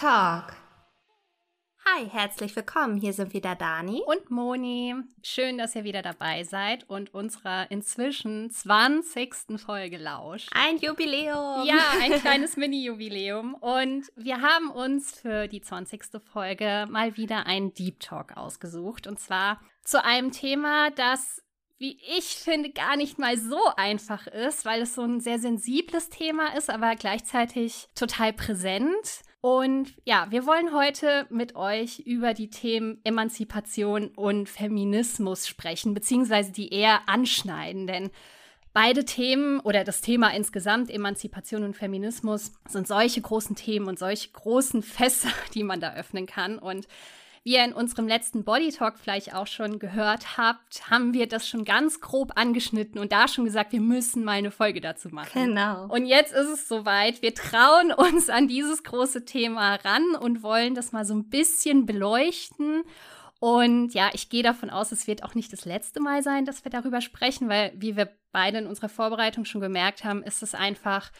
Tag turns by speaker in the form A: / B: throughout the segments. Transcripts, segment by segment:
A: Talk.
B: Hi, herzlich willkommen. Hier sind wieder Dani
C: und Moni. Schön, dass ihr wieder dabei seid und unserer inzwischen 20. Folge lauscht.
B: Ein Jubiläum.
C: Ja, ein kleines Mini-Jubiläum. Und wir haben uns für die 20. Folge mal wieder einen Deep Talk ausgesucht. Und zwar zu einem Thema, das wie ich finde, gar nicht mal so einfach ist, weil es so ein sehr sensibles Thema ist, aber gleichzeitig total präsent. Und ja, wir wollen heute mit euch über die Themen Emanzipation und Feminismus sprechen, beziehungsweise die eher anschneiden, denn beide Themen oder das Thema insgesamt, Emanzipation und Feminismus, sind solche großen Themen und solche großen Fässer, die man da öffnen kann. Und wie ihr in unserem letzten Body Talk vielleicht auch schon gehört habt, haben wir das schon ganz grob angeschnitten und da schon gesagt, wir müssen mal eine Folge dazu machen.
B: Genau.
C: Und jetzt ist es soweit. Wir trauen uns an dieses große Thema ran und wollen das mal so ein bisschen beleuchten. Und ja, ich gehe davon aus, es wird auch nicht das letzte Mal sein, dass wir darüber sprechen, weil, wie wir beide in unserer Vorbereitung schon gemerkt haben, ist es einfach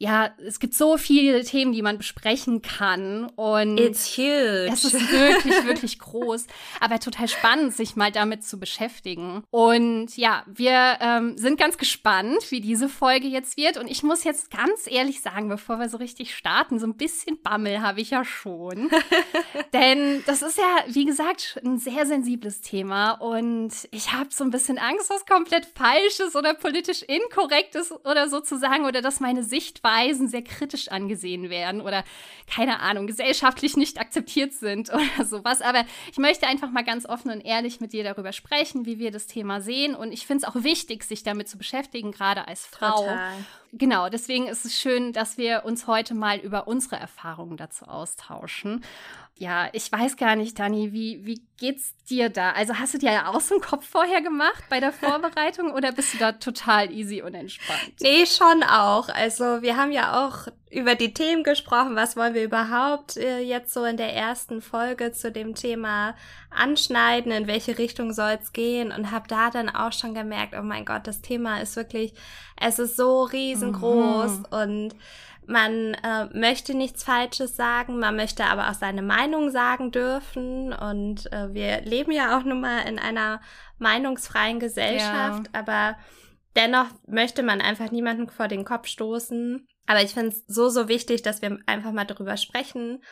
C: ja, es gibt so viele Themen, die man besprechen kann. Und
B: It's huge.
C: Es ist wirklich, wirklich groß. Aber total spannend, sich mal damit zu beschäftigen. Und ja, wir ähm, sind ganz gespannt, wie diese Folge jetzt wird. Und ich muss jetzt ganz ehrlich sagen, bevor wir so richtig starten, so ein bisschen Bammel habe ich ja schon. Denn das ist ja, wie gesagt, ein sehr sensibles Thema. Und ich habe so ein bisschen Angst, was komplett falsch ist oder politisch inkorrekt ist oder so zu sagen. Oder dass meine Sichtweise Weisen sehr kritisch angesehen werden oder keine Ahnung, gesellschaftlich nicht akzeptiert sind oder sowas. Aber ich möchte einfach mal ganz offen und ehrlich mit dir darüber sprechen, wie wir das Thema sehen. Und ich finde es auch wichtig, sich damit zu beschäftigen, gerade als Frau.
B: Total.
C: Genau, deswegen ist es schön, dass wir uns heute mal über unsere Erfahrungen dazu austauschen. Ja, ich weiß gar nicht, Dani, wie, wie geht's dir da? Also hast du dir ja aus dem Kopf vorher gemacht bei der Vorbereitung oder bist du da total easy und entspannt?
B: Nee, schon auch. Also wir haben ja auch über die Themen gesprochen. Was wollen wir überhaupt äh, jetzt so in der ersten Folge zu dem Thema anschneiden? In welche Richtung soll es gehen? Und habe da dann auch schon gemerkt, oh mein Gott, das Thema ist wirklich, es ist so riesengroß mhm. und man äh, möchte nichts Falsches sagen, man möchte aber auch seine Meinung sagen dürfen. Und äh, wir leben ja auch nun mal in einer meinungsfreien Gesellschaft, ja. aber dennoch möchte man einfach niemanden vor den Kopf stoßen. Aber ich finde es so, so wichtig, dass wir einfach mal darüber sprechen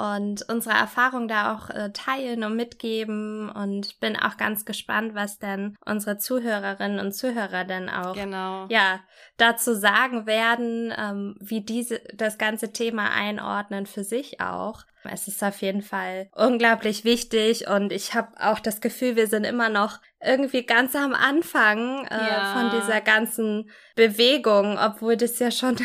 B: und unsere Erfahrung da auch äh, teilen und mitgeben und bin auch ganz gespannt, was denn unsere Zuhörerinnen und Zuhörer dann auch
C: genau.
B: ja dazu sagen werden, ähm, wie diese das ganze Thema einordnen für sich auch. Es ist auf jeden Fall unglaublich wichtig und ich habe auch das Gefühl, wir sind immer noch irgendwie ganz am Anfang äh, ja. von dieser ganzen Bewegung, obwohl das ja schon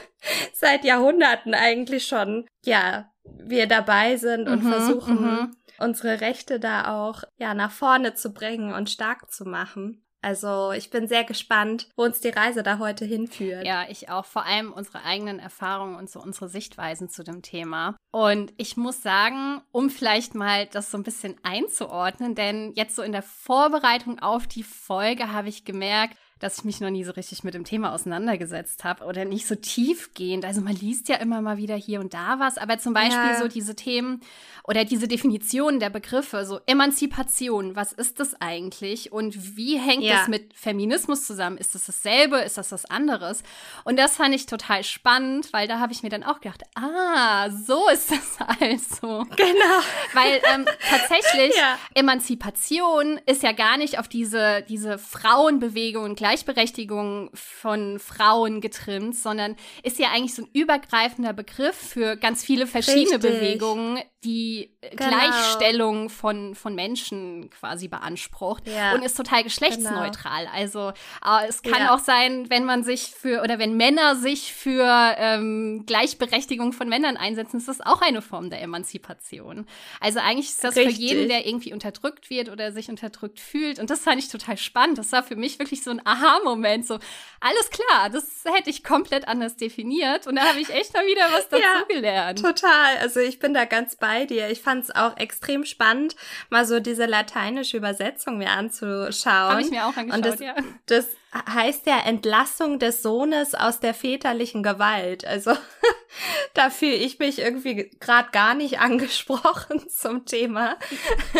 B: seit Jahrhunderten eigentlich schon ja wir dabei sind und mhm, versuchen, mhm. unsere Rechte da auch ja nach vorne zu bringen und stark zu machen. Also ich bin sehr gespannt, wo uns die Reise da heute hinführt.
C: Ja, ich auch. Vor allem unsere eigenen Erfahrungen und so unsere Sichtweisen zu dem Thema. Und ich muss sagen, um vielleicht mal das so ein bisschen einzuordnen, denn jetzt so in der Vorbereitung auf die Folge habe ich gemerkt, dass ich mich noch nie so richtig mit dem Thema auseinandergesetzt habe oder nicht so tiefgehend. Also man liest ja immer mal wieder hier und da was, aber zum Beispiel ja. so diese Themen oder diese Definitionen der Begriffe, so Emanzipation, was ist das eigentlich und wie hängt ja. das mit Feminismus zusammen? Ist das dasselbe? Ist das was anderes? Und das fand ich total spannend, weil da habe ich mir dann auch gedacht, ah, so ist das also.
B: Genau.
C: Weil ähm, tatsächlich ja. Emanzipation ist ja gar nicht auf diese, diese Frauenbewegung und Gleichberechtigung von Frauen getrimmt, sondern ist ja eigentlich so ein übergreifender Begriff für ganz viele verschiedene Richtig. Bewegungen, die genau. Gleichstellung von, von Menschen quasi beansprucht ja. und ist total geschlechtsneutral. Genau. Also äh, es kann ja. auch sein, wenn man sich für oder wenn Männer sich für ähm, Gleichberechtigung von Männern einsetzen, ist das auch eine Form der Emanzipation. Also eigentlich ist das Richtig. für jeden, der irgendwie unterdrückt wird oder sich unterdrückt fühlt. Und das fand ich total spannend. Das war für mich wirklich so ein Aha-Moment. So, alles klar, das hätte ich komplett anders definiert. Und da habe ich echt mal wieder was dazu ja, gelernt.
B: Total. Also ich bin da ganz bei dir. Ich fand es auch extrem spannend, mal so diese lateinische Übersetzung mir anzuschauen. Habe
C: ich mir auch angeschaut,
B: Und das,
C: ja.
B: Das heißt ja Entlassung des Sohnes aus der väterlichen Gewalt. Also da fühle ich mich irgendwie gerade gar nicht angesprochen zum Thema.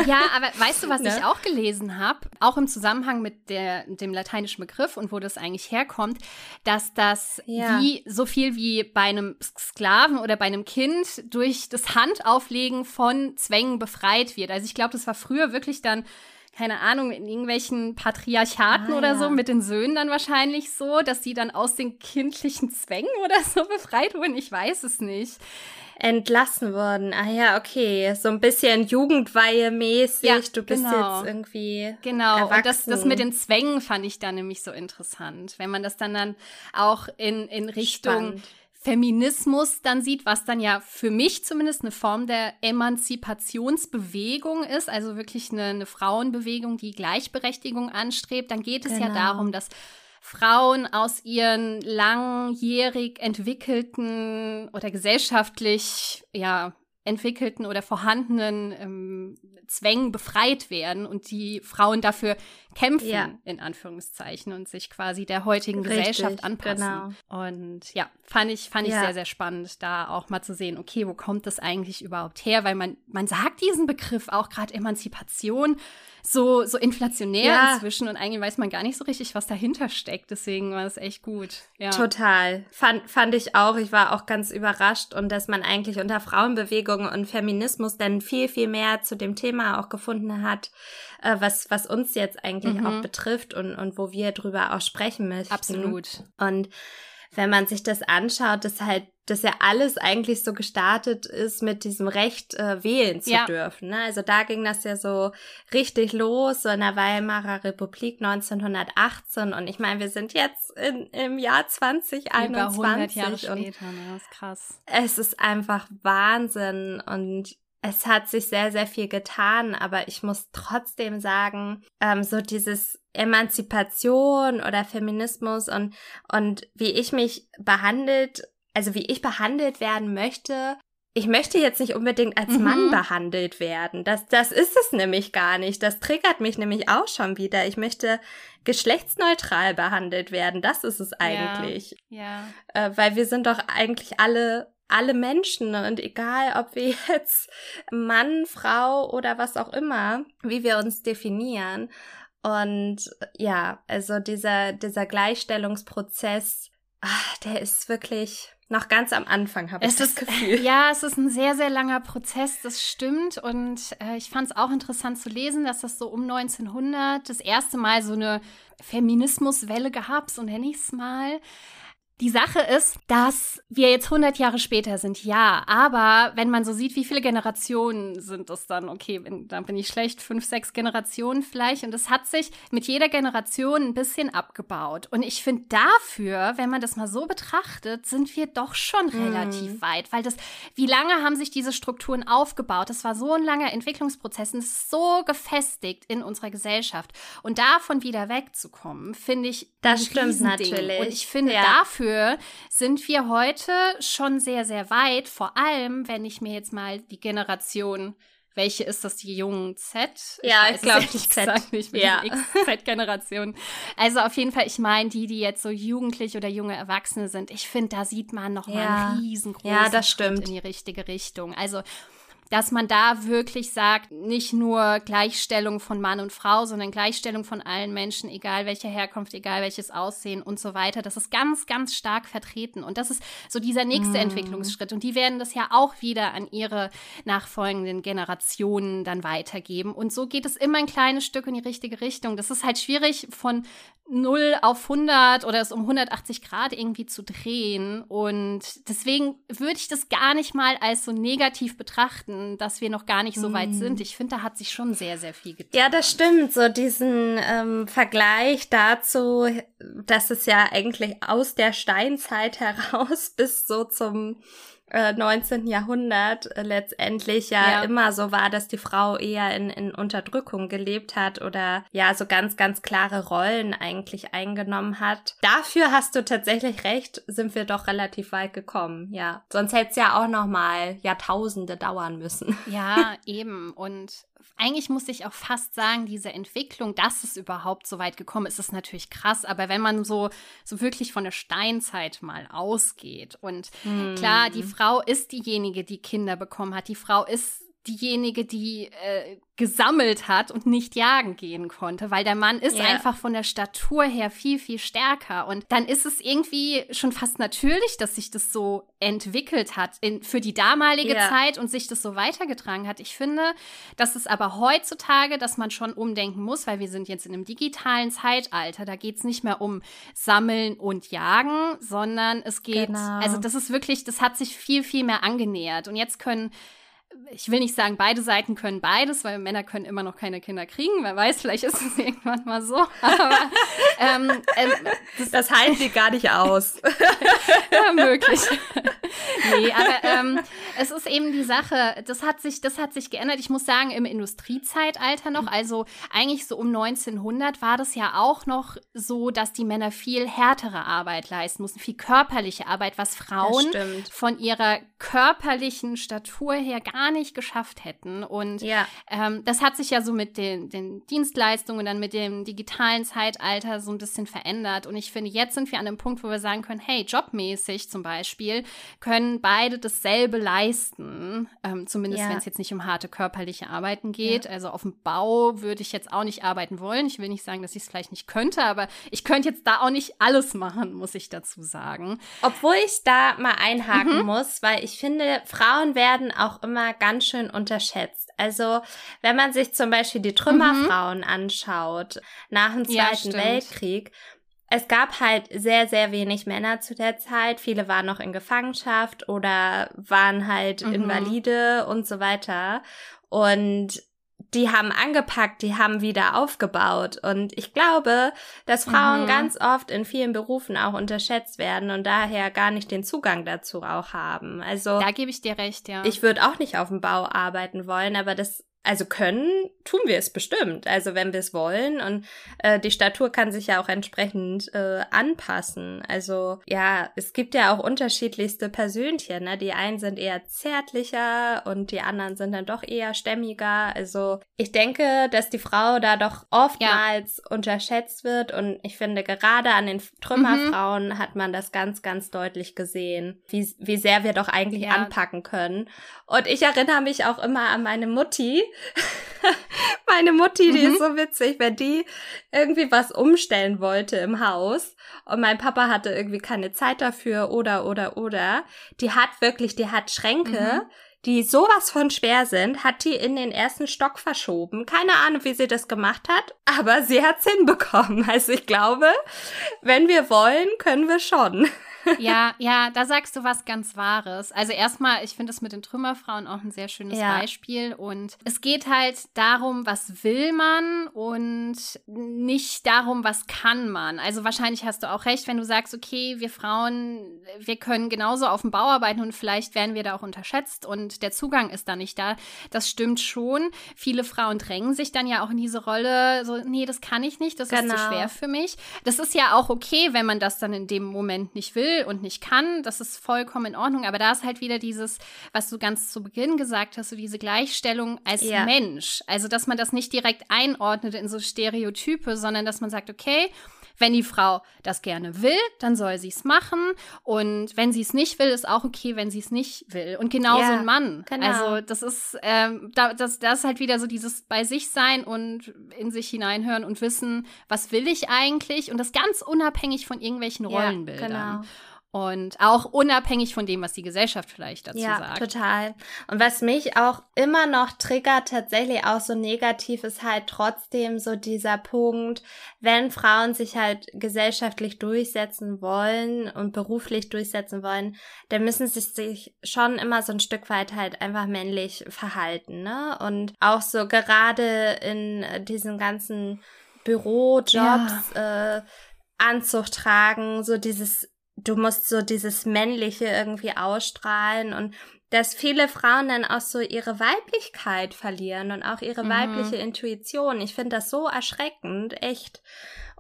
C: Ja, aber weißt du, was ne? ich auch gelesen habe, auch im Zusammenhang mit der, dem lateinischen Begriff und wo das eigentlich herkommt, dass das ja. wie so viel wie bei einem Sklaven oder bei einem Kind durch das Handauflegen von Zwängen befreit wird. Also ich glaube, das war früher wirklich dann keine Ahnung, in irgendwelchen Patriarchaten ah, oder so, mit den Söhnen dann wahrscheinlich so, dass die dann aus den kindlichen Zwängen oder so befreit wurden. Ich weiß es nicht.
B: Entlassen wurden. Ah ja, okay. So ein bisschen Jugendweihe-mäßig. Ja, du bist genau. jetzt irgendwie.
C: Genau. Erwachsen. Und das, das mit den Zwängen fand ich dann nämlich so interessant. Wenn man das dann dann auch in, in Richtung. Spannend Feminismus dann sieht, was dann ja für mich zumindest eine Form der Emanzipationsbewegung ist, also wirklich eine, eine Frauenbewegung, die Gleichberechtigung anstrebt, dann geht es genau. ja darum, dass Frauen aus ihren langjährig entwickelten oder gesellschaftlich ja entwickelten oder vorhandenen ähm, Zwängen befreit werden und die Frauen dafür kämpfen, ja. in Anführungszeichen, und sich quasi der heutigen Richtig, Gesellschaft anpassen. Genau. Und ja, fand ich, fand ich ja. sehr, sehr spannend, da auch mal zu sehen, okay, wo kommt das eigentlich überhaupt her? Weil man, man sagt diesen Begriff auch gerade Emanzipation so, so inflationär ja. inzwischen und eigentlich weiß man gar nicht so richtig, was dahinter steckt. Deswegen war es echt gut. Ja.
B: Total. Fand, fand ich auch. Ich war auch ganz überrascht und dass man eigentlich unter Frauenbewegung und Feminismus dann viel, viel mehr zu dem Thema auch gefunden hat, äh, was, was uns jetzt eigentlich mhm. auch betrifft und, und wo wir drüber auch sprechen möchten.
C: Absolut.
B: Und wenn man sich das anschaut, dass halt, dass ja alles eigentlich so gestartet ist mit diesem Recht äh, wählen zu ja. dürfen. Ne? Also da ging das ja so richtig los, so in der Weimarer Republik 1918. Und ich meine, wir sind jetzt in, im Jahr 2021. Über 100
C: Jahre später, ne? das ist krass.
B: Es ist einfach Wahnsinn und es hat sich sehr, sehr viel getan, aber ich muss trotzdem sagen, ähm, so dieses Emanzipation oder Feminismus und, und wie ich mich behandelt, also wie ich behandelt werden möchte, ich möchte jetzt nicht unbedingt als mhm. Mann behandelt werden. Das, das ist es nämlich gar nicht. Das triggert mich nämlich auch schon wieder. Ich möchte geschlechtsneutral behandelt werden. Das ist es eigentlich.
C: Ja.
B: ja. Äh, weil wir sind doch eigentlich alle alle Menschen ne? und egal, ob wir jetzt Mann, Frau oder was auch immer, wie wir uns definieren. Und ja, also dieser, dieser Gleichstellungsprozess, ach, der ist wirklich noch ganz am Anfang, habe ich das Gefühl.
C: Ja, es ist ein sehr, sehr langer Prozess, das stimmt. Und äh, ich fand es auch interessant zu lesen, dass das so um 1900 das erste Mal so eine Feminismuswelle gab, so nenne ich es mal. Die Sache ist, dass wir jetzt 100 Jahre später sind, ja, aber wenn man so sieht, wie viele Generationen sind es dann, okay, dann bin ich schlecht, fünf, sechs Generationen vielleicht. Und es hat sich mit jeder Generation ein bisschen abgebaut. Und ich finde dafür, wenn man das mal so betrachtet, sind wir doch schon mhm. relativ weit, weil das, wie lange haben sich diese Strukturen aufgebaut? Das war so ein langer Entwicklungsprozess und es ist so gefestigt in unserer Gesellschaft. Und davon wieder wegzukommen, finde ich
B: das stimmt natürlich.
C: Und ich finde ja. dafür dafür sind wir heute schon sehr, sehr weit. Vor allem, wenn ich mir jetzt mal die Generation welche ist das, die jungen Z?
B: Ich ja, ich glaube, die
C: Z. Nicht, mit ja. Z-Generation. Also auf jeden Fall, ich meine, die, die jetzt so jugendlich oder junge Erwachsene sind, ich finde, da sieht man noch ja. mal einen riesengroßen
B: ja, das stimmt.
C: Schritt in die richtige Richtung. Also dass man da wirklich sagt, nicht nur Gleichstellung von Mann und Frau, sondern Gleichstellung von allen Menschen, egal welche Herkunft, egal welches Aussehen und so weiter. Das ist ganz, ganz stark vertreten. Und das ist so dieser nächste mm. Entwicklungsschritt. Und die werden das ja auch wieder an ihre nachfolgenden Generationen dann weitergeben. Und so geht es immer ein kleines Stück in die richtige Richtung. Das ist halt schwierig von 0 auf 100 oder es um 180 Grad irgendwie zu drehen. Und deswegen würde ich das gar nicht mal als so negativ betrachten, dass wir noch gar nicht so weit sind. Hm. Ich finde, da hat sich schon sehr, sehr viel getan.
B: Ja, das stimmt. So diesen ähm, Vergleich dazu, dass es ja eigentlich aus der Steinzeit heraus bis so zum 19. Äh, Jahrhundert äh, letztendlich ja, ja, immer so war, dass die Frau eher in, in Unterdrückung gelebt hat oder ja so ganz, ganz klare Rollen eigentlich eingenommen hat. Dafür hast du tatsächlich recht, sind wir doch relativ weit gekommen, ja. Sonst hätte es ja auch noch mal Jahrtausende dauern müssen.
C: Ja, eben. Und eigentlich muss ich auch fast sagen, diese Entwicklung, dass es überhaupt so weit gekommen ist, ist natürlich krass. Aber wenn man so, so wirklich von der Steinzeit mal ausgeht und hm. klar, die Frau ist diejenige, die Kinder bekommen hat. Die Frau ist diejenige, die äh, gesammelt hat und nicht jagen gehen konnte, weil der Mann ist yeah. einfach von der Statur her viel, viel stärker. Und dann ist es irgendwie schon fast natürlich, dass sich das so entwickelt hat in, für die damalige yeah. Zeit und sich das so weitergetragen hat. Ich finde, dass es aber heutzutage, dass man schon umdenken muss, weil wir sind jetzt in einem digitalen Zeitalter. Da geht es nicht mehr um Sammeln und Jagen, sondern es geht, genau. also das ist wirklich, das hat sich viel, viel mehr angenähert. Und jetzt können ich will nicht sagen, beide Seiten können beides, weil Männer können immer noch keine Kinder kriegen. Wer weiß, vielleicht ist es irgendwann mal so. Aber
B: ähm, ähm, das, das halten sie gar nicht aus.
C: ja, möglich. nee, aber ähm, es ist eben die Sache, das hat sich, das hat sich geändert. Ich muss sagen, im Industriezeitalter noch, also eigentlich so um 1900 war das ja auch noch so, dass die Männer viel härtere Arbeit leisten mussten, viel körperliche Arbeit, was Frauen von ihrer körperlichen Statur her gar gar nicht geschafft hätten. Und ja. ähm, das hat sich ja so mit den, den Dienstleistungen, dann mit dem digitalen Zeitalter so ein bisschen verändert. Und ich finde, jetzt sind wir an einem Punkt, wo wir sagen können, hey, jobmäßig zum Beispiel, können beide dasselbe leisten. Ähm, zumindest ja. wenn es jetzt nicht um harte körperliche Arbeiten geht. Ja. Also auf dem Bau würde ich jetzt auch nicht arbeiten wollen. Ich will nicht sagen, dass ich es vielleicht nicht könnte, aber ich könnte jetzt da auch nicht alles machen, muss ich dazu sagen.
B: Obwohl ich da mal einhaken mhm. muss, weil ich finde, Frauen werden auch immer ganz schön unterschätzt. Also, wenn man sich zum Beispiel die Trümmerfrauen mhm. anschaut nach dem Zweiten ja, Weltkrieg, es gab halt sehr, sehr wenig Männer zu der Zeit. Viele waren noch in Gefangenschaft oder waren halt mhm. Invalide und so weiter. Und die haben angepackt, die haben wieder aufgebaut. Und ich glaube, dass Frauen mhm. ganz oft in vielen Berufen auch unterschätzt werden und daher gar nicht den Zugang dazu auch haben. Also.
C: Da gebe ich dir recht, ja.
B: Ich würde auch nicht auf dem Bau arbeiten wollen, aber das also können, tun wir es bestimmt. Also wenn wir es wollen und äh, die Statur kann sich ja auch entsprechend äh, anpassen. Also ja, es gibt ja auch unterschiedlichste Persönchen. Ne? Die einen sind eher zärtlicher und die anderen sind dann doch eher stämmiger. Also ich denke, dass die Frau da doch oftmals ja. unterschätzt wird und ich finde gerade an den Trümmerfrauen mhm. hat man das ganz, ganz deutlich gesehen, wie, wie sehr wir doch eigentlich ja. anpacken können. Und ich erinnere mich auch immer an meine Mutti, Meine Mutti, die mhm. ist so witzig, wenn die irgendwie was umstellen wollte im Haus und mein Papa hatte irgendwie keine Zeit dafür oder, oder, oder. Die hat wirklich, die hat Schränke, mhm. die sowas von schwer sind, hat die in den ersten Stock verschoben. Keine Ahnung, wie sie das gemacht hat, aber sie hat's hinbekommen. Also ich glaube, wenn wir wollen, können wir schon
C: ja, ja, da sagst du was ganz Wahres. Also erstmal, ich finde es mit den Trümmerfrauen auch ein sehr schönes ja. Beispiel. Und es geht halt darum, was will man und nicht darum, was kann man. Also wahrscheinlich hast du auch recht, wenn du sagst, okay, wir Frauen, wir können genauso auf dem Bau arbeiten und vielleicht werden wir da auch unterschätzt und der Zugang ist da nicht da. Das stimmt schon. Viele Frauen drängen sich dann ja auch in diese Rolle, so, nee, das kann ich nicht, das genau. ist zu genau. schwer für mich. Das ist ja auch okay, wenn man das dann in dem Moment nicht will will und nicht kann, das ist vollkommen in Ordnung. Aber da ist halt wieder dieses, was du ganz zu Beginn gesagt hast, so diese Gleichstellung als ja. Mensch. Also, dass man das nicht direkt einordnet in so Stereotype, sondern dass man sagt, okay, wenn die Frau das gerne will, dann soll sie es machen. Und wenn sie es nicht will, ist auch okay, wenn sie es nicht will. Und genauso ja, ein Mann. Genau. Also das ist, ähm, da, das, das ist halt wieder so dieses bei sich sein und in sich hineinhören und wissen, was will ich eigentlich? Und das ganz unabhängig von irgendwelchen Rollenbildern. Ja, genau. Und auch unabhängig von dem, was die Gesellschaft vielleicht dazu ja, sagt.
B: Ja, total. Und was mich auch immer noch triggert, tatsächlich auch so negativ, ist halt trotzdem so dieser Punkt, wenn Frauen sich halt gesellschaftlich durchsetzen wollen und beruflich durchsetzen wollen, dann müssen sie sich schon immer so ein Stück weit halt einfach männlich verhalten, ne? Und auch so gerade in diesen ganzen Bürojobs, ja. äh, Anzug tragen, so dieses du musst so dieses Männliche irgendwie ausstrahlen und dass viele Frauen dann auch so ihre Weiblichkeit verlieren und auch ihre mhm. weibliche Intuition. Ich finde das so erschreckend, echt.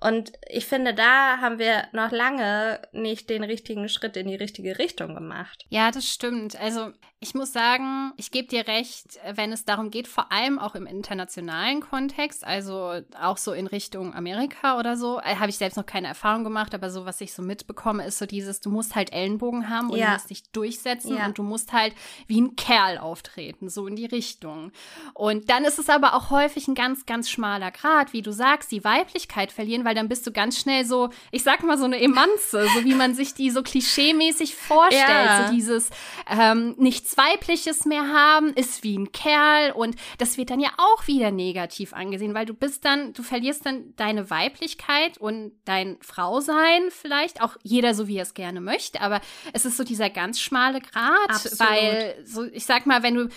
B: Und ich finde, da haben wir noch lange nicht den richtigen Schritt in die richtige Richtung gemacht.
C: Ja, das stimmt. Also ich muss sagen, ich gebe dir recht, wenn es darum geht, vor allem auch im internationalen Kontext, also auch so in Richtung Amerika oder so, äh, habe ich selbst noch keine Erfahrung gemacht, aber so, was ich so mitbekomme, ist so dieses, du musst halt Ellenbogen haben und ja. du musst dich durchsetzen ja. und du musst halt wie ein Kerl auftreten, so in die Richtung. Und dann ist es aber auch häufig ein ganz, ganz schmaler Grad, wie du sagst, die Weiblichkeit verlieren, weil dann bist du ganz schnell so, ich sag mal so eine Emanze, so wie man sich die so klischeemäßig vorstellt, ja. so dieses ähm, nichts Weibliches mehr haben, ist wie ein Kerl und das wird dann ja auch wieder negativ angesehen, weil du bist dann, du verlierst dann deine Weiblichkeit und dein Frausein vielleicht, auch jeder so wie er es gerne möchte, aber es ist so dieser ganz schmale Grat, Absolut. weil so, ich sag mal, wenn du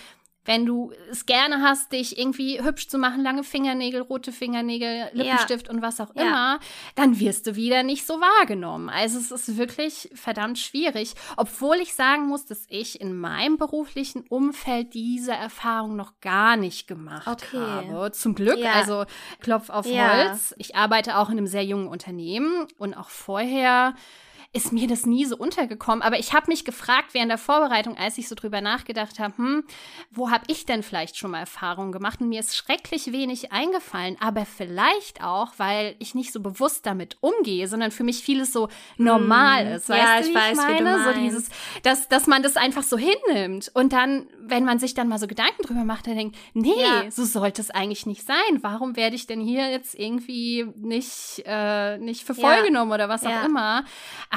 C: wenn du es gerne hast, dich irgendwie hübsch zu machen, lange Fingernägel, rote Fingernägel, Lippenstift ja. und was auch ja. immer, dann wirst du wieder nicht so wahrgenommen. Also es ist wirklich verdammt schwierig, obwohl ich sagen muss, dass ich in meinem beruflichen Umfeld diese Erfahrung noch gar nicht gemacht okay. habe. Zum Glück, ja. also Klopf auf Holz. Ich arbeite auch in einem sehr jungen Unternehmen und auch vorher ist mir das nie so untergekommen. Aber ich habe mich gefragt während der Vorbereitung, als ich so drüber nachgedacht habe, hm, wo habe ich denn vielleicht schon mal Erfahrungen gemacht? Und mir ist schrecklich wenig eingefallen, aber vielleicht auch, weil ich nicht so bewusst damit umgehe, sondern für mich vieles so normal hm. ist. Weißt ja, du, ich weiß, ich meine? wie du meinst. So dieses, dass, dass man das einfach so hinnimmt. Und dann, wenn man sich dann mal so Gedanken drüber macht, dann denkt, nee, ja. so sollte es eigentlich nicht sein. Warum werde ich denn hier jetzt irgendwie nicht, äh, nicht für voll ja. genommen oder was auch immer?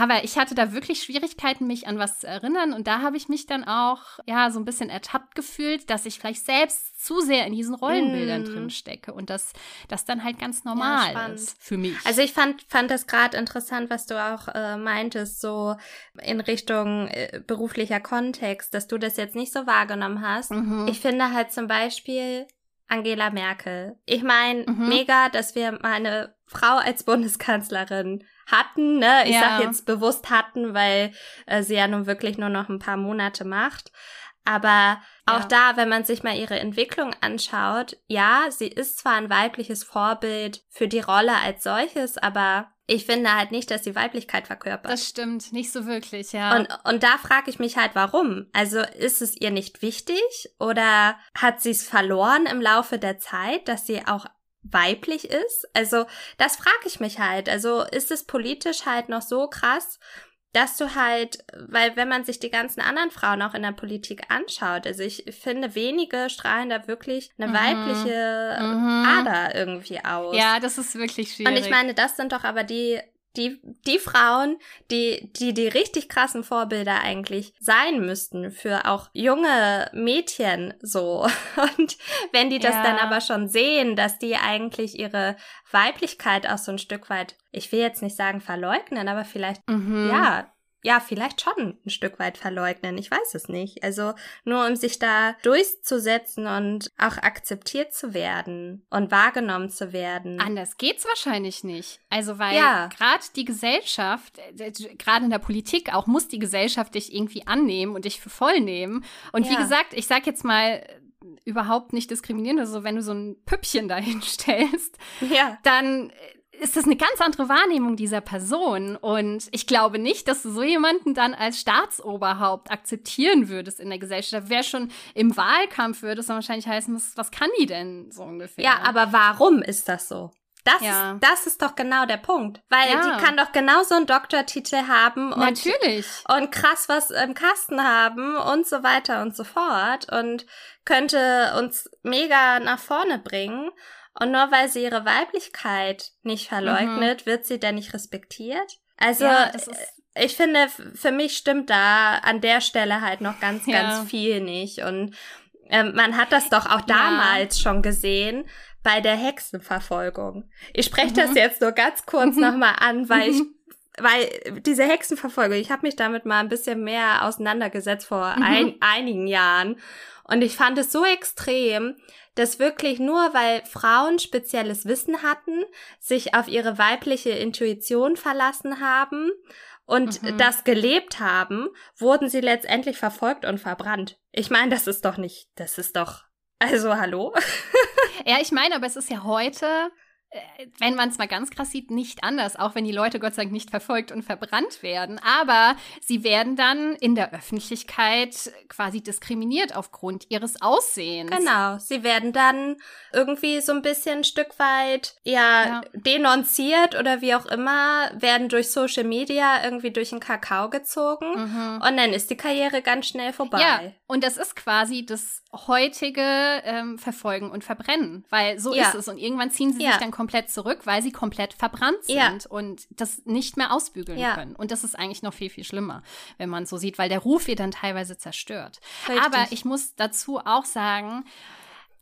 C: Aber ich hatte da wirklich Schwierigkeiten, mich an was zu erinnern. Und da habe ich mich dann auch, ja, so ein bisschen ertappt gefühlt, dass ich vielleicht selbst zu sehr in diesen Rollenbildern mm. drin stecke und dass das dann halt ganz normal ja, ist für mich.
B: Also ich fand, fand das gerade interessant, was du auch äh, meintest, so in Richtung äh, beruflicher Kontext, dass du das jetzt nicht so wahrgenommen hast. Mhm. Ich finde halt zum Beispiel Angela Merkel. Ich meine, mhm. mega, dass wir mal eine Frau als Bundeskanzlerin hatten, ne? Ich ja. sag jetzt bewusst hatten, weil äh, sie ja nun wirklich nur noch ein paar Monate macht. Aber auch ja. da, wenn man sich mal ihre Entwicklung anschaut, ja, sie ist zwar ein weibliches Vorbild für die Rolle als solches, aber ich finde halt nicht, dass sie Weiblichkeit verkörpert.
C: Das stimmt, nicht so wirklich, ja.
B: Und, und da frage ich mich halt, warum? Also ist es ihr nicht wichtig oder hat sie es verloren im Laufe der Zeit, dass sie auch weiblich ist? Also, das frage ich mich halt. Also, ist es politisch halt noch so krass, dass du halt, weil wenn man sich die ganzen anderen Frauen auch in der Politik anschaut, also ich finde, wenige strahlen da wirklich eine mhm. weibliche mhm. Ader irgendwie aus.
C: Ja, das ist wirklich schwierig.
B: Und ich meine, das sind doch aber die die, die Frauen, die, die die richtig krassen Vorbilder eigentlich sein müssten für auch junge Mädchen so. Und wenn die das ja. dann aber schon sehen, dass die eigentlich ihre Weiblichkeit auch so ein Stück weit, ich will jetzt nicht sagen verleugnen, aber vielleicht, mhm. ja, ja, vielleicht schon ein Stück weit verleugnen. Ich weiß es nicht. Also nur um sich da durchzusetzen und auch akzeptiert zu werden und wahrgenommen zu werden.
C: Anders geht's wahrscheinlich nicht. Also weil ja. gerade die Gesellschaft, äh, gerade in der Politik auch, muss die Gesellschaft dich irgendwie annehmen und dich für voll nehmen. Und ja. wie gesagt, ich sag jetzt mal, überhaupt nicht diskriminieren. Also wenn du so ein Püppchen dahin stellst, ja. dann ist das eine ganz andere Wahrnehmung dieser Person. Und ich glaube nicht, dass du so jemanden dann als Staatsoberhaupt akzeptieren würdest in der Gesellschaft. Wer schon im Wahlkampf würde es dann wahrscheinlich heißen, was, was kann die denn so ungefähr?
B: Ja, aber warum ist das so? Das, ja. ist, das ist doch genau der Punkt. Weil ja. die kann doch genauso einen Doktortitel haben und,
C: Natürlich.
B: und krass was im Kasten haben und so weiter und so fort und könnte uns mega nach vorne bringen. Und nur weil sie ihre Weiblichkeit nicht verleugnet, mhm. wird sie denn nicht respektiert? Also, ja, ich finde, für mich stimmt da an der Stelle halt noch ganz, ja. ganz viel nicht. Und ähm, man hat das doch auch damals ja. schon gesehen bei der Hexenverfolgung. Ich spreche das mhm. jetzt nur ganz kurz mhm. nochmal an, weil ich weil diese Hexenverfolgung, ich habe mich damit mal ein bisschen mehr auseinandergesetzt vor mhm. ein, einigen Jahren und ich fand es so extrem, dass wirklich nur weil Frauen spezielles Wissen hatten, sich auf ihre weibliche Intuition verlassen haben und mhm. das gelebt haben, wurden sie letztendlich verfolgt und verbrannt. Ich meine, das ist doch nicht, das ist doch, also hallo.
C: ja, ich meine, aber es ist ja heute wenn man es mal ganz krass sieht, nicht anders, auch wenn die Leute Gott sei Dank nicht verfolgt und verbrannt werden. Aber sie werden dann in der Öffentlichkeit quasi diskriminiert aufgrund ihres Aussehens.
B: Genau, sie werden dann irgendwie so ein bisschen ein Stück weit ja, ja. denunziert oder wie auch immer, werden durch Social Media irgendwie durch den Kakao gezogen mhm. und dann ist die Karriere ganz schnell vorbei. Ja,
C: und das ist quasi das heutige ähm, Verfolgen und Verbrennen, weil so ja. ist es. Und irgendwann ziehen sie sich dann komplett zurück, weil sie komplett verbrannt sind ja. und das nicht mehr ausbügeln können. Und das ist eigentlich noch viel, viel schlimmer, wenn man so sieht, weil der Ruf wird dann teilweise zerstört. Richtig. Aber ich muss dazu auch sagen,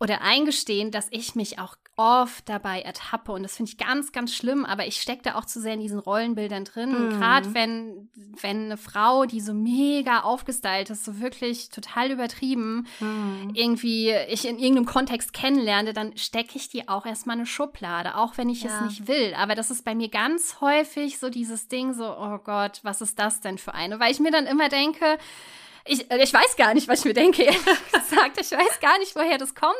C: oder eingestehen, dass ich mich auch oft dabei ertappe und das finde ich ganz, ganz schlimm, aber ich stecke da auch zu sehr in diesen Rollenbildern drin. Mhm. Gerade wenn, wenn eine Frau, die so mega aufgestylt ist, so wirklich total übertrieben, mhm. irgendwie ich in irgendeinem Kontext kennenlerne, dann stecke ich die auch erstmal eine Schublade, auch wenn ich ja. es nicht will. Aber das ist bei mir ganz häufig so dieses Ding, so, oh Gott, was ist das denn für eine? Weil ich mir dann immer denke, ich, ich weiß gar nicht, was ich mir denke, ehrlich gesagt. Ich weiß gar nicht, woher das kommt.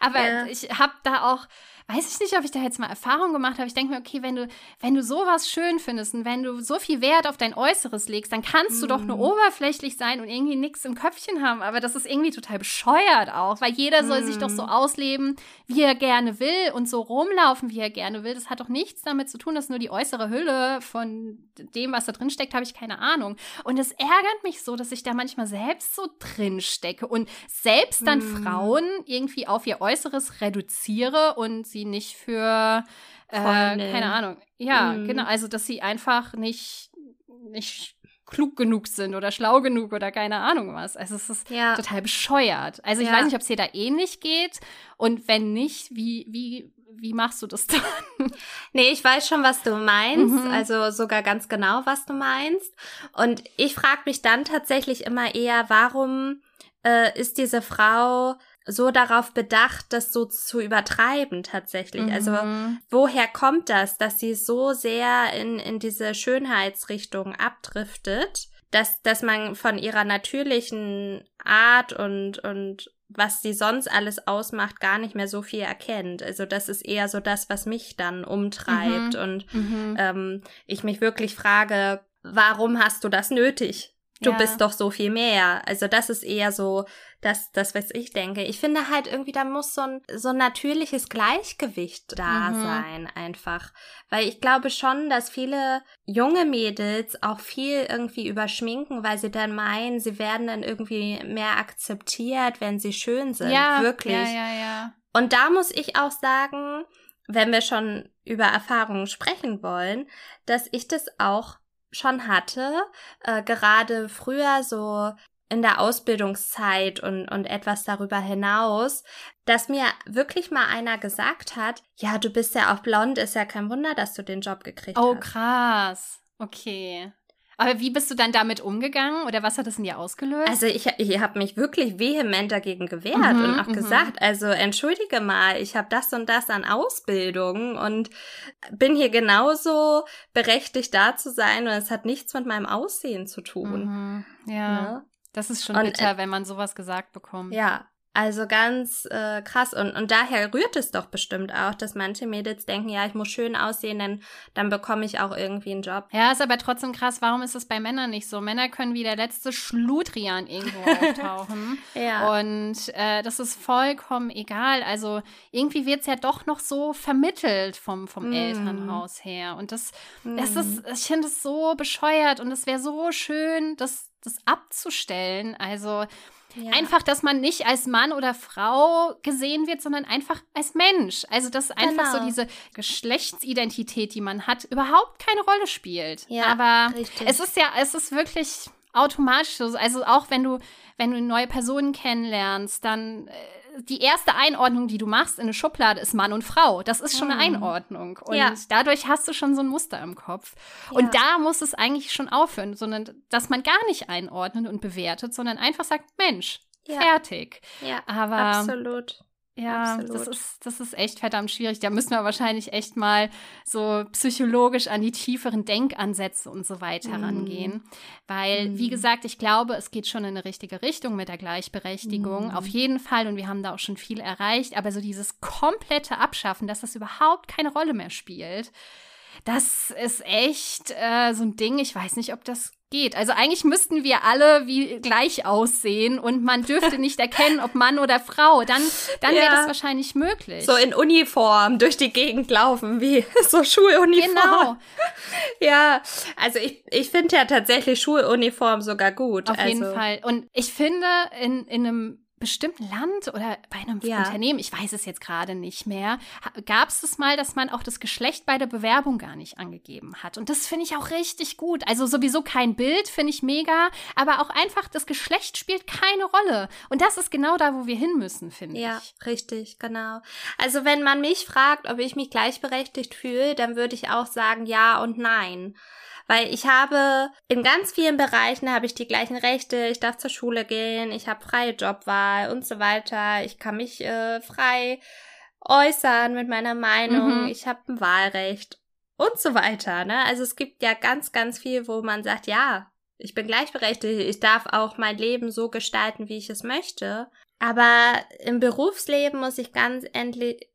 C: Aber ja. ich habe da auch weiß ich nicht, ob ich da jetzt mal Erfahrung gemacht habe. Ich denke mir, okay, wenn du, wenn du sowas schön findest und wenn du so viel Wert auf dein Äußeres legst, dann kannst mm. du doch nur mhm. oberflächlich sein und irgendwie nichts im Köpfchen haben. Aber das ist irgendwie total bescheuert auch, weil jeder soll mm. sich doch so mhm. ausleben, wie er gerne will und so rumlaufen, wie er gerne will. Das hat doch nichts damit zu tun, dass nur die äußere Hülle von dem, was da drin steckt, habe ich keine Ahnung. Und es ärgert mich so, dass ich da manchmal selbst so drin stecke und selbst dann mm. Frauen irgendwie auf ihr Äußeres reduziere und sie sie nicht für, äh, keine Ahnung. Ja, mhm. genau. Also, dass sie einfach nicht, nicht klug genug sind oder schlau genug oder keine Ahnung was. Also es ist ja. total bescheuert. Also ich ja. weiß nicht, ob es dir da ähnlich geht und wenn nicht, wie wie wie machst du das dann?
B: Nee, ich weiß schon, was du meinst, mhm. also sogar ganz genau, was du meinst und ich frage mich dann tatsächlich immer eher, warum äh, ist diese Frau so darauf bedacht, das so zu übertreiben tatsächlich. Also, mhm. Also woher kommt das, dass sie so sehr in, in diese Schönheitsrichtung abdriftet, dass, dass man von ihrer natürlichen Art und, und was sie sonst alles ausmacht, gar nicht mehr so viel erkennt. Also das ist eher so das, was mich dann umtreibt mhm. und mhm. Ähm, ich mich wirklich frage, warum hast du das nötig? Du ja. bist doch so viel mehr. Also das ist eher so das, das, was ich denke. Ich finde halt irgendwie, da muss so ein, so ein natürliches Gleichgewicht da mhm. sein, einfach. Weil ich glaube schon, dass viele junge Mädels auch viel irgendwie überschminken, weil sie dann meinen, sie werden dann irgendwie mehr akzeptiert, wenn sie schön sind. Ja, wirklich. Ja, ja, ja. Und da muss ich auch sagen, wenn wir schon über Erfahrungen sprechen wollen, dass ich das auch schon hatte, äh, gerade früher so in der Ausbildungszeit und, und etwas darüber hinaus, dass mir wirklich mal einer gesagt hat, ja, du bist ja auch blond, ist ja kein Wunder, dass du den Job gekriegt
C: oh,
B: hast.
C: Oh, krass. Okay. Aber wie bist du dann damit umgegangen oder was hat das in dir ausgelöst?
B: Also ich, ich habe mich wirklich vehement dagegen gewehrt mhm, und auch mhm. gesagt, also entschuldige mal, ich habe das und das an Ausbildung und bin hier genauso berechtigt da zu sein und es hat nichts mit meinem Aussehen zu tun.
C: Mhm, ja. ja. Ne? Das ist schon und, bitter, äh, wenn man sowas gesagt bekommt.
B: Ja, also ganz äh, krass. Und, und daher rührt es doch bestimmt auch, dass manche Mädels denken, ja, ich muss schön aussehen, denn dann bekomme ich auch irgendwie einen Job.
C: Ja, ist aber trotzdem krass, warum ist das bei Männern nicht so? Männer können wie der letzte Schludrian irgendwo auftauchen. ja. Und äh, das ist vollkommen egal. Also irgendwie wird es ja doch noch so vermittelt vom, vom mm. Elternhaus her. Und das, mm. das ist, ich finde es so bescheuert und es wäre so schön, das, das abzustellen. Also ja. Einfach, dass man nicht als Mann oder Frau gesehen wird, sondern einfach als Mensch. Also, dass einfach genau. so diese Geschlechtsidentität, die man hat, überhaupt keine Rolle spielt. Ja, Aber richtig. es ist ja, es ist wirklich automatisch so. Also, auch wenn du, wenn du neue Personen kennenlernst, dann äh, die erste Einordnung, die du machst in eine Schublade, ist Mann und Frau. Das ist schon eine mhm. Einordnung. Und ja. dadurch hast du schon so ein Muster im Kopf. Ja. Und da muss es eigentlich schon aufhören, sondern dass man gar nicht einordnet und bewertet, sondern einfach sagt, Mensch, ja. fertig.
B: Ja, Aber absolut.
C: Ja, das ist, das ist echt verdammt schwierig. Da müssen wir wahrscheinlich echt mal so psychologisch an die tieferen Denkansätze und so weiter mm. rangehen. Weil, mm. wie gesagt, ich glaube, es geht schon in eine richtige Richtung mit der Gleichberechtigung. Mm. Auf jeden Fall. Und wir haben da auch schon viel erreicht. Aber so dieses komplette Abschaffen, dass das überhaupt keine Rolle mehr spielt, das ist echt äh, so ein Ding. Ich weiß nicht, ob das geht. Also eigentlich müssten wir alle wie gleich aussehen und man dürfte nicht erkennen, ob Mann oder Frau. Dann, dann ja. wäre das wahrscheinlich möglich.
B: So in Uniform durch die Gegend laufen, wie so Schuluniform. Genau. Ja, also ich, ich finde ja tatsächlich Schuluniform sogar gut.
C: Auf
B: also.
C: jeden Fall. Und ich finde, in, in einem bestimmten Land oder bei einem ja. Unternehmen, ich weiß es jetzt gerade nicht mehr, gab es das mal, dass man auch das Geschlecht bei der Bewerbung gar nicht angegeben hat. Und das finde ich auch richtig gut. Also sowieso kein Bild, finde ich mega, aber auch einfach das Geschlecht spielt keine Rolle. Und das ist genau da, wo wir hin müssen, finde
B: ja,
C: ich.
B: Ja, richtig, genau. Also wenn man mich fragt, ob ich mich gleichberechtigt fühle, dann würde ich auch sagen ja und nein weil ich habe in ganz vielen Bereichen habe ich die gleichen Rechte. Ich darf zur Schule gehen, ich habe freie Jobwahl und so weiter. Ich kann mich äh, frei äußern mit meiner Meinung. Mhm. Ich habe ein Wahlrecht und so weiter. Ne? Also es gibt ja ganz, ganz viel, wo man sagt, ja, ich bin gleichberechtigt, ich darf auch mein Leben so gestalten, wie ich es möchte. Aber im Berufsleben muss ich ganz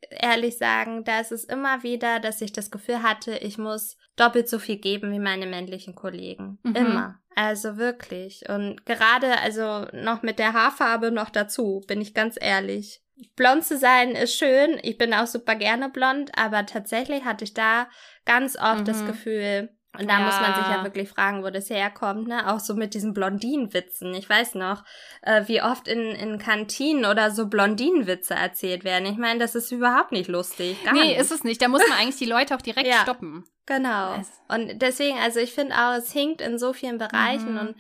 B: ehrlich sagen, da ist es immer wieder, dass ich das Gefühl hatte, ich muss doppelt so viel geben wie meine männlichen Kollegen. Mhm. Immer. Also wirklich. Und gerade, also noch mit der Haarfarbe noch dazu, bin ich ganz ehrlich. Blond zu sein ist schön. Ich bin auch super gerne blond, aber tatsächlich hatte ich da ganz oft mhm. das Gefühl, und da ja. muss man sich ja wirklich fragen, wo das herkommt, ne? Auch so mit diesen Blondinenwitzen. Ich weiß noch, äh, wie oft in, in Kantinen oder so Blondinenwitze erzählt werden. Ich meine, das ist überhaupt nicht lustig.
C: Gar nee, nicht. ist es nicht. Da muss man eigentlich die Leute auch direkt ja, stoppen.
B: Genau. Und deswegen, also ich finde auch, es hinkt in so vielen Bereichen mhm. und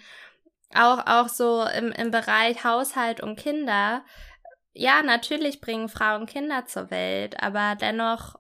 B: auch, auch so im, im Bereich Haushalt und Kinder. Ja, natürlich bringen Frauen Kinder zur Welt, aber dennoch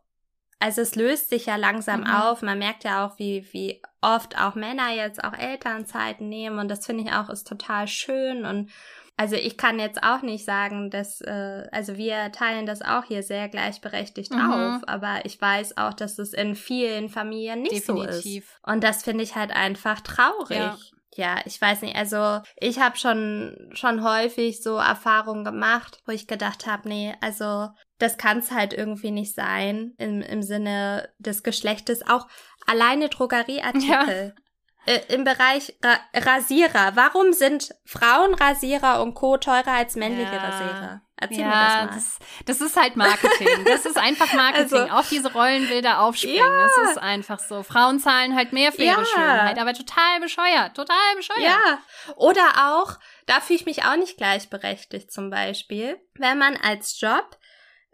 B: also es löst sich ja langsam mhm. auf. Man merkt ja auch, wie, wie oft auch Männer jetzt auch Elternzeiten nehmen und das finde ich auch ist total schön und also ich kann jetzt auch nicht sagen, dass, äh, also wir teilen das auch hier sehr gleichberechtigt mhm. auf, aber ich weiß auch, dass es in vielen Familien nicht Definitiv. so ist. Und das finde ich halt einfach traurig. Ja ja, ich weiß nicht, also ich habe schon schon häufig so Erfahrungen gemacht, wo ich gedacht habe, nee, also das kann es halt irgendwie nicht sein im, im Sinne des Geschlechtes. Auch alleine Drogerieartikel. Ja. Äh, Im Bereich Ra Rasierer. Warum sind Frauenrasierer und Co. teurer als männliche ja. Rasierer?
C: Erzähl ja, mir das mal. Das, das, ist halt Marketing. Das ist einfach Marketing. Also, Auf diese Rollenbilder aufspringen. Ja. Das ist einfach so. Frauen zahlen halt mehr für ja. ihre Schönheit, aber total bescheuert. Total bescheuert.
B: Ja. Oder auch, da fühle ich mich auch nicht gleichberechtigt zum Beispiel, wenn man als Job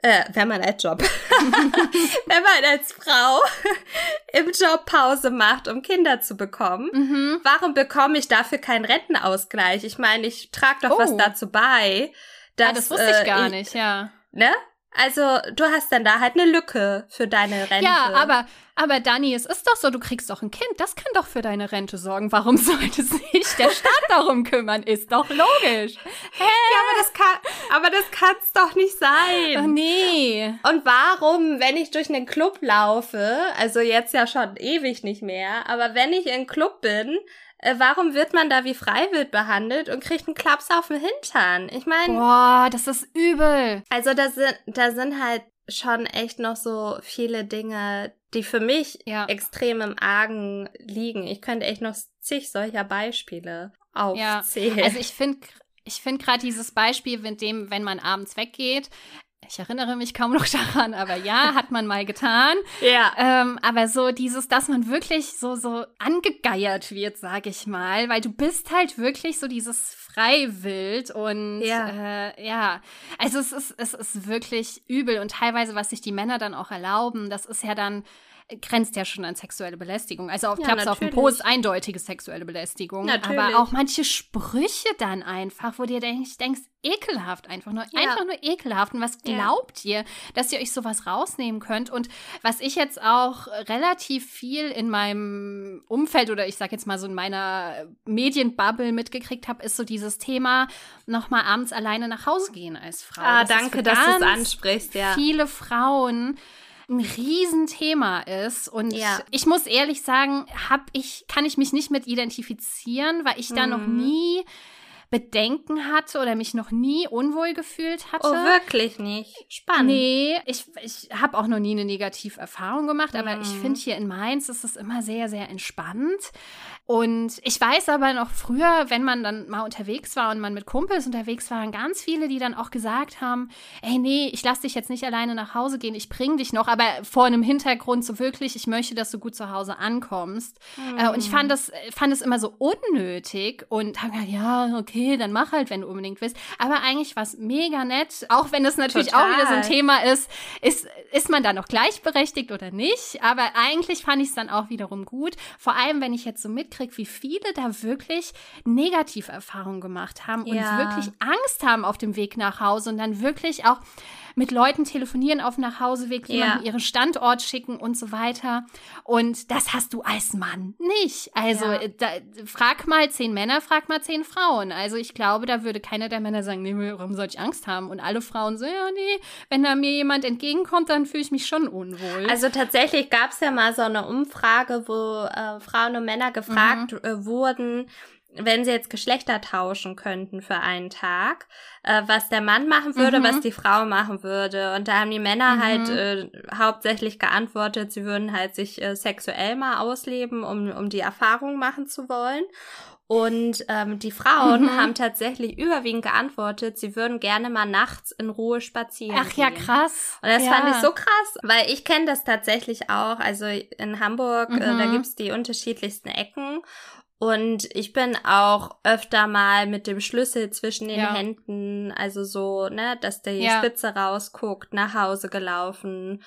B: äh, wenn man als Job, wenn man als Frau im Job Pause macht, um Kinder zu bekommen, mhm. warum bekomme ich dafür keinen Rentenausgleich? Ich meine, ich trage doch oh. was dazu bei,
C: dass, ah, das wusste ich gar äh, ich, nicht, ja.
B: Ne? Also, du hast dann da halt eine Lücke für deine Rente.
C: Ja, aber, aber Dani, es ist doch so, du kriegst doch ein Kind, das kann doch für deine Rente sorgen. Warum sollte sich der Staat darum kümmern? Ist doch logisch.
B: Hä? Ja, aber das kann, aber das kann's doch nicht sein.
C: Ach, nee.
B: Und warum, wenn ich durch einen Club laufe, also jetzt ja schon ewig nicht mehr, aber wenn ich in Club bin, äh, warum wird man da wie Freiwild behandelt und kriegt einen Klaps auf den Hintern? Ich meine.
C: Boah, das ist übel.
B: Also da sind, da sind halt schon echt noch so viele Dinge, die für mich ja. extrem im Argen liegen. Ich könnte echt noch zig solcher Beispiele aufzählen.
C: Ja. Also ich finde ich finde gerade dieses Beispiel mit dem, wenn man abends weggeht, ich erinnere mich kaum noch daran, aber ja, hat man mal getan.
B: ja.
C: Ähm, aber so dieses, dass man wirklich so, so angegeiert wird, sag ich mal, weil du bist halt wirklich so dieses Freiwild und ja, äh, ja. also es ist, es ist wirklich übel und teilweise, was sich die Männer dann auch erlauben, das ist ja dann grenzt ja schon an sexuelle Belästigung. Also auf,
B: Ja,
C: Klaps auf dem
B: natürlich.
C: Post eindeutige sexuelle Belästigung.
B: Natürlich.
C: Aber auch manche Sprüche dann einfach, wo dir denkst, denkst ekelhaft einfach nur,
B: Ja.
C: einfach nur ekelhaft. Und was
B: Ja.
C: glaubt ihr, dass ihr euch sowas rausnehmen könnt? Und was ich jetzt auch relativ viel in meinem Umfeld oder ich sag jetzt mal so in meiner Medienbubble mitgekriegt habe, ist so dieses Thema nochmal abends alleine nach Hause gehen als Frau.
B: Ah,
C: Das ist
B: danke, dass du es ansprichst, ja.
C: viele Frauen ein Riesenthema ist und
B: Ja.
C: ich muss ehrlich sagen, hab ich kann ich mich nicht mit identifizieren, weil ich da noch
B: Mhm.
C: nie Bedenken hatte oder mich noch nie unwohl gefühlt hatte.
B: Oh, wirklich nicht. Spannend.
C: Nee, ich, ich habe auch noch nie eine Negativerfahrung gemacht, aber ich
B: Mhm.
C: finde hier in Mainz ist es immer sehr, sehr entspannt. Und ich weiß aber noch früher, wenn man dann mal unterwegs war und man mit Kumpels unterwegs waren, ganz viele, die dann auch gesagt haben, ey, nee, ich lass dich jetzt nicht alleine nach Hause gehen, ich bring dich noch, aber vor einem Hintergrund so wirklich, ich möchte, dass du gut zu Hause ankommst. Äh, und ich
B: Mhm.
C: fand das, fand es immer so unnötig und habe gedacht, ja, okay, dann mach halt, wenn du unbedingt willst. Aber eigentlich war es mega nett, auch wenn es natürlich auch wieder so ein
B: Total.
C: Thema ist, ist, ist man da noch gleichberechtigt oder nicht? Aber eigentlich fand ich es dann auch wiederum gut. Vor allem, wenn ich jetzt so mitkriege, wie viele da wirklich Negativerfahrungen gemacht haben und
B: Ja.
C: wirklich Angst haben auf dem Weg nach Hause und dann wirklich auch mit Leuten telefonieren auf dem Nachhauseweg,
B: Ja.
C: jemanden ihren Standort schicken und so weiter. Und das hast du als Mann nicht. Also
B: Ja.
C: äh, da, frag mal zehn Männer, frag mal zehn Frauen. Also ich glaube, da würde keiner der Männer sagen, nee, warum soll ich Angst haben? Und alle Frauen so, ja, nee, wenn da mir jemand entgegenkommt, dann fühle ich mich schon unwohl.
B: Also tatsächlich gab es ja mal so eine Umfrage, wo äh, Frauen und Männer gefragt
C: Mhm.
B: äh, wurden, wenn sie jetzt Geschlechter tauschen könnten für einen Tag, äh, was der Mann machen würde,
C: Mhm.
B: was die Frau machen würde. Und da haben die Männer
C: Mhm.
B: halt äh, hauptsächlich geantwortet, sie würden halt sich äh, sexuell mal ausleben, um, um die Erfahrung machen zu wollen. Und ähm, die Frauen
C: Mhm.
B: haben tatsächlich überwiegend geantwortet, sie würden gerne mal nachts in Ruhe spazieren.
C: Ach ja,
B: gehen.
C: krass.
B: Und das
C: ja.
B: fand ich so krass, weil ich kenne das tatsächlich auch. Also in Hamburg, äh, da
C: Mhm.
B: gibt's die unterschiedlichsten Ecken. Und ich bin auch öfter mal mit dem Schlüssel zwischen den
C: Ja.
B: Händen, also so, ne, dass die
C: Ja.
B: Spitze rausguckt, nach Hause gelaufen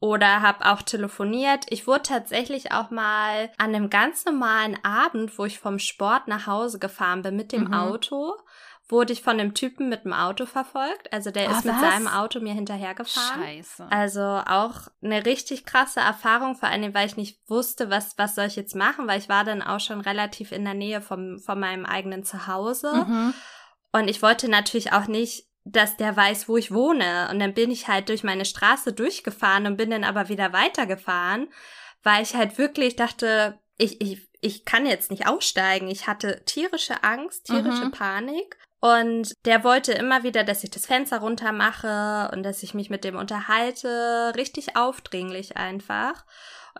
B: oder hab auch telefoniert. Ich wurde tatsächlich auch mal an einem ganz normalen Abend, wo ich vom Sport nach Hause gefahren bin mit dem
C: Mhm.
B: Auto, wurde ich von einem Typen mit dem Auto verfolgt. Also der
C: Ah,
B: ist mit
C: was?
B: seinem Auto mir hinterhergefahren.
C: Scheiße.
B: Also auch eine richtig krasse Erfahrung, vor allem, weil ich nicht wusste, was, was soll ich jetzt machen, weil ich war dann auch schon relativ in der Nähe vom, von meinem eigenen Zuhause.
C: Mhm.
B: Und ich wollte natürlich auch nicht, dass der weiß, wo ich wohne. Und dann bin ich halt durch meine Straße durchgefahren und bin dann aber wieder weitergefahren, weil ich halt wirklich dachte, ich, ich, ich kann jetzt nicht aussteigen. Ich hatte tierische Angst, tierische
C: Mhm.
B: Panik. Und der wollte immer wieder, dass ich das Fenster runter mache und dass ich mich mit dem unterhalte. Richtig aufdringlich einfach.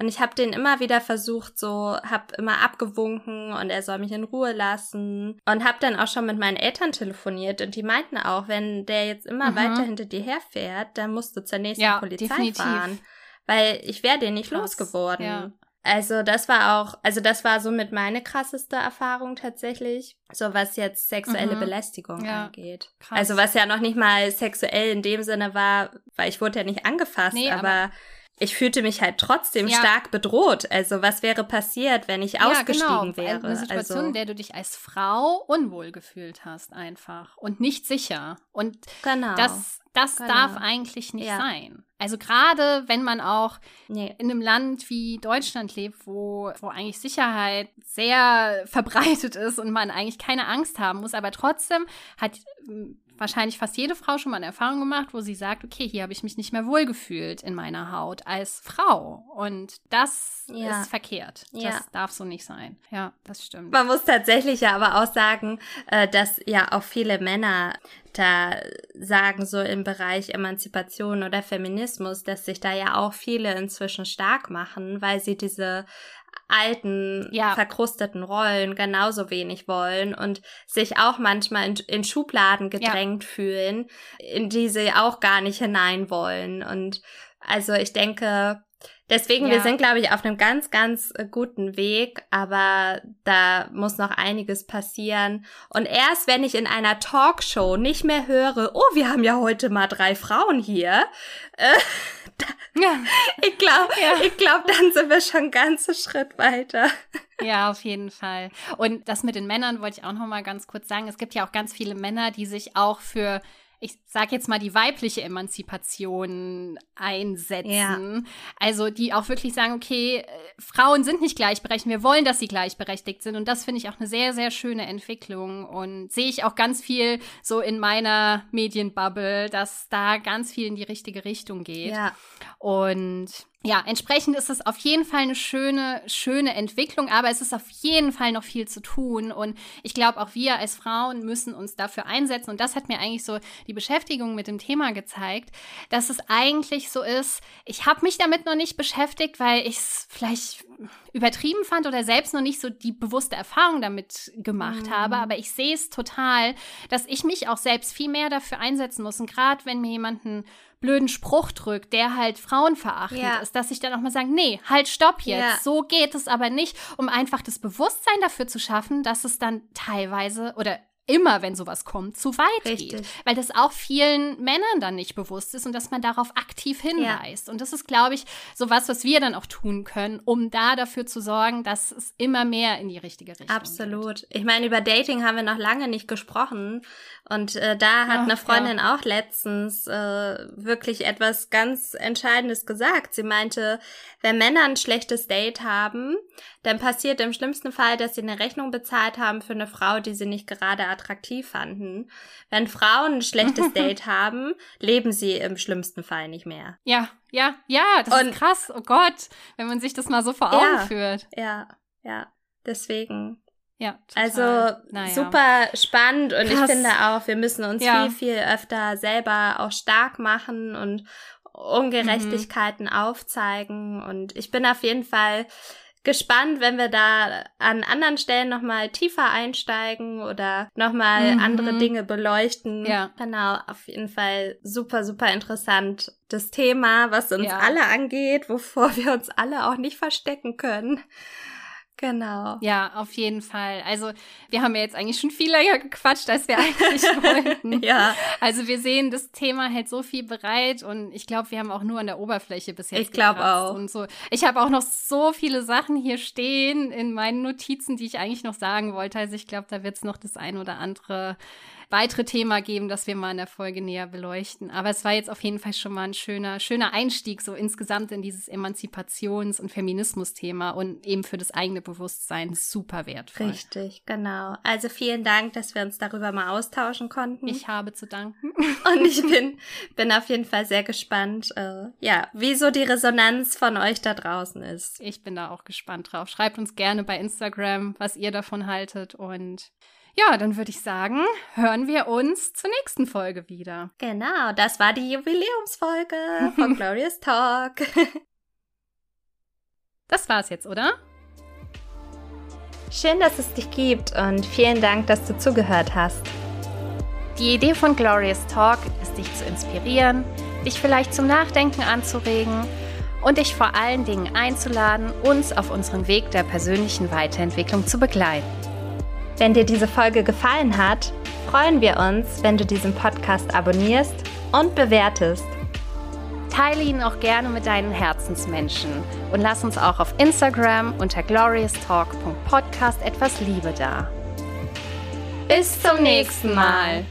B: Und ich habe den immer wieder versucht, so, hab immer abgewunken und er soll mich in Ruhe lassen. Und hab dann auch schon mit meinen Eltern telefoniert und die meinten auch, wenn der jetzt immer
C: Mhm.
B: weiter hinter dir herfährt, dann musst du zur nächsten
C: Ja,
B: Polizei
C: definitiv.
B: fahren. Weil ich wäre den nicht
C: Krass,
B: losgeworden.
C: ja.
B: Also das war auch, also das war somit meine krasseste Erfahrung tatsächlich, so was jetzt sexuelle
C: Mhm.
B: Belästigung
C: Ja,
B: angeht.
C: krass.
B: Also was ja noch nicht mal sexuell in dem Sinne war, weil ich wurde ja nicht angefasst,
C: Nee,
B: aber,
C: aber-
B: ich fühlte mich halt trotzdem
C: Ja.
B: stark bedroht. Also was wäre passiert, wenn ich ausgestiegen wäre?
C: Eine Situation,
B: also,
C: in der du dich als Frau unwohl gefühlt hast, einfach. Und nicht sicher. Und
B: genau.
C: das, das
B: Genau.
C: darf eigentlich nicht
B: Ja.
C: sein. Also gerade wenn man auch
B: nee.
C: in einem Land wie Deutschland lebt, wo, wo eigentlich Sicherheit sehr verbreitet ist und man eigentlich keine Angst haben muss, aber trotzdem hat wahrscheinlich fast jede Frau schon mal eine Erfahrung gemacht, wo sie sagt, okay, hier habe ich mich nicht mehr wohlgefühlt in meiner Haut als Frau. Und das
B: Ja.
C: ist verkehrt.
B: Ja.
C: Das darf so nicht sein. Ja, das stimmt.
B: Man muss tatsächlich ja aber auch sagen, äh, dass ja auch viele Männer da sagen, so im Bereich Emanzipation oder Feminismus, dass sich da ja auch viele inzwischen stark machen, weil sie diese alten,
C: Ja.
B: verkrusteten Rollen genauso wenig wollen und sich auch manchmal in, in Schubladen gedrängt fühlen, in die sie auch gar nicht hinein wollen. Und also ich denke, Deswegen, wir
C: Ja.
B: sind, glaube ich, auf einem ganz, ganz äh, guten Weg, aber da muss noch einiges passieren. Und erst wenn ich in einer Talkshow nicht mehr höre, oh, wir haben ja heute mal drei Frauen hier, äh, da, Ja. Ich glaube, ja. ich glaube, dann sind wir schon einen ganzen Schritt weiter.
C: Ja, auf jeden Fall. Und das mit den Männern wollte ich auch noch mal ganz kurz sagen. Es gibt ja auch ganz viele Männer, die sich auch für ich sage jetzt mal, die weibliche Emanzipation einsetzen. Ja. Also die auch wirklich sagen, okay, äh, Frauen sind nicht gleichberechtigt, wir wollen, dass sie gleichberechtigt sind. Und das finde ich auch eine sehr, sehr schöne Entwicklung. Und sehe ich auch ganz viel so in meiner Medienbubble, dass da ganz viel in die richtige Richtung geht. Ja. Und ja, entsprechend ist es auf jeden Fall eine schöne, schöne Entwicklung, aber es ist auf jeden Fall noch viel zu tun. Und ich glaube, auch wir als Frauen müssen uns dafür einsetzen. Und das hat mir eigentlich so die Beschäftigung mit dem Thema gezeigt, dass es eigentlich so ist, ich habe mich damit noch nicht beschäftigt, weil ich es vielleicht übertrieben fand oder selbst noch nicht so die bewusste Erfahrung damit gemacht mhm. habe. Aber ich sehe es total, dass ich mich auch selbst viel mehr dafür einsetzen muss. Und gerade wenn mir jemanden blöden Spruch drückt, der halt frauenverachtend ja. ist, dass ich dann auch mal sage, nee, halt, stopp jetzt. Ja. So geht es aber nicht, um einfach das Bewusstsein dafür zu schaffen, dass es dann teilweise oder immer, wenn sowas kommt, zu weit Richtig. geht. Weil das auch vielen Männern dann nicht bewusst ist und dass man darauf aktiv hinweist. Ja. Und das ist, glaube ich, so was, was wir dann auch tun können, um da dafür zu sorgen, dass es immer mehr in die richtige Richtung
B: Absolut. Geht. Ich meine, über Dating haben wir noch lange nicht gesprochen. Und äh, da hat Ach, eine Freundin ja. auch letztens äh, wirklich etwas ganz Entscheidendes gesagt. Sie meinte, wenn Männer ein schlechtes Date haben, dann passiert im schlimmsten Fall, dass sie eine Rechnung bezahlt haben für eine Frau, die sie nicht gerade attraktiv fanden. Wenn Frauen ein schlechtes Date haben, leben sie im schlimmsten Fall nicht mehr.
C: Ja, ja, ja, das Und, ist krass. Oh Gott, wenn man sich das mal so vor Augen
B: ja,
C: führt.
B: Ja, ja. Deswegen
C: ja,
B: total. also naja. super spannend und Krass. ich finde auch, wir müssen uns ja. viel, viel öfter selber auch stark machen und Ungerechtigkeiten mhm. aufzeigen. Und ich bin auf jeden Fall gespannt, wenn wir da an anderen Stellen nochmal tiefer einsteigen oder nochmal mhm. andere Dinge beleuchten. Ja. Genau, auf jeden Fall super, super interessant. Das Thema, was uns ja. alle angeht, wovor wir uns alle auch nicht verstecken können. Genau.
C: Ja, auf jeden Fall. Also wir haben ja jetzt eigentlich schon viel länger gequatscht, als wir eigentlich wollten. ja. Also wir sehen, das Thema hält so viel bereit und ich glaube, wir haben auch nur an der Oberfläche bis jetzt.
B: Ich glaube auch.
C: Und so. Ich habe auch noch so viele Sachen hier stehen in meinen Notizen, die ich eigentlich noch sagen wollte. Also ich glaube, da wird es noch das ein oder andere weitere Thema geben, das wir mal in der Folge näher beleuchten. Aber es war jetzt auf jeden Fall schon mal ein schöner, schöner Einstieg so insgesamt in dieses Emanzipations- und Feminismus-Thema und eben für das eigene Bewusstsein super wertvoll.
B: Richtig, genau. Also vielen Dank, dass wir uns darüber mal austauschen konnten.
C: Ich habe zu danken.
B: Und ich bin, bin auf jeden Fall sehr gespannt, äh, ja, wie so die Resonanz von euch da draußen ist.
C: Ich bin da auch gespannt drauf. Schreibt uns gerne bei Instagram, was ihr davon haltet und ja, dann würde ich sagen, hören wir uns zur nächsten Folge wieder.
B: Genau, das war die Jubiläumsfolge von Glorious Talk.
C: das war's jetzt, oder?
B: Schön, dass es dich gibt und vielen Dank, dass du zugehört hast.
C: Die Idee von Glorious Talk ist, dich zu inspirieren, dich vielleicht zum Nachdenken anzuregen und dich vor allen Dingen einzuladen, uns auf unserem Weg der persönlichen Weiterentwicklung zu begleiten.
B: Wenn dir diese Folge gefallen hat, freuen wir uns, wenn du diesen Podcast abonnierst und bewertest.
C: Teile ihn auch gerne mit deinen Herzensmenschen und lass uns auch auf Instagram unter glorioustalk.podcast etwas Liebe da.
B: Bis zum nächsten Mal.